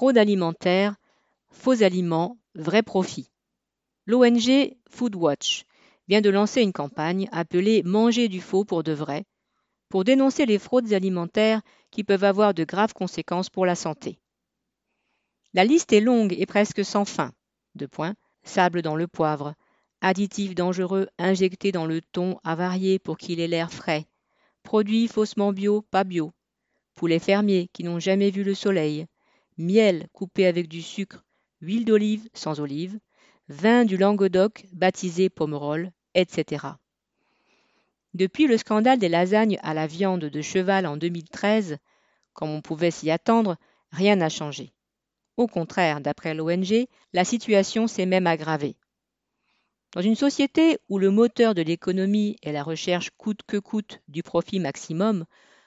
Fraude alimentaire, faux aliments, vrai profit. L'ONG Foodwatch vient de lancer une campagne appelée Manger du faux pour de vrai pour dénoncer les fraudes alimentaires qui peuvent avoir de graves conséquences pour la santé. La liste est longue et presque sans fin. De points, sable dans le poivre, additifs dangereux injectés dans le thon avarié pour qu'il ait l'air frais, produits faussement bio, pas bio, poulets fermiers qui n'ont jamais vu le soleil, miel coupé avec du sucre, huile d'olive sans olive, vin du Languedoc baptisé Pomerol, etc. Depuis le scandale des lasagnes à la viande de cheval en 2013, comme on pouvait s'y attendre, rien n'a changé. Au contraire, d'après l'ONG, la situation s'est même aggravée. Dans une société où le moteur de l'économie est la recherche coûte que coûte du profit maximum,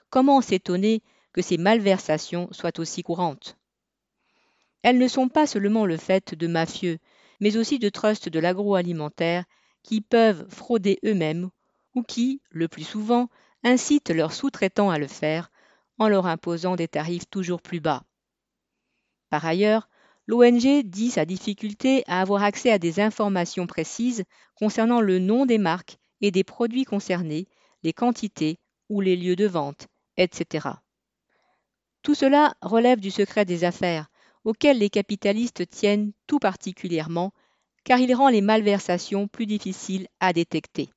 comment s'étonner que ces malversations soient aussi courantes? Elles ne sont pas seulement le fait de mafieux, mais aussi de trusts de l'agroalimentaire qui peuvent frauder eux-mêmes ou qui, le plus souvent, incitent leurs sous-traitants à le faire en leur imposant des tarifs toujours plus bas. Par ailleurs, l'ONG dit sa difficulté à avoir accès à des informations précises concernant le nom des marques et des produits concernés, les quantités ou les lieux de vente, etc. Tout cela relève du secret des affaires, auquel les capitalistes tiennent tout particulièrement, car il rend les malversations plus difficiles à détecter.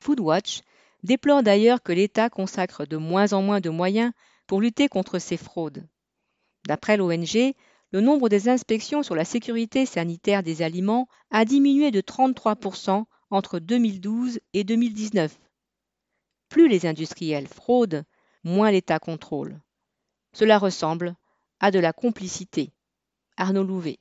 Foodwatch déplore d'ailleurs que l'État consacre de moins en moins de moyens pour lutter contre ces fraudes. D'après l'ONG, le nombre des inspections sur la sécurité sanitaire des aliments a diminué de 33% entre 2012 et 2019. Plus les industriels fraudent, moins l'État contrôle. Cela ressemble à de la complicité. Arnaud Louvet.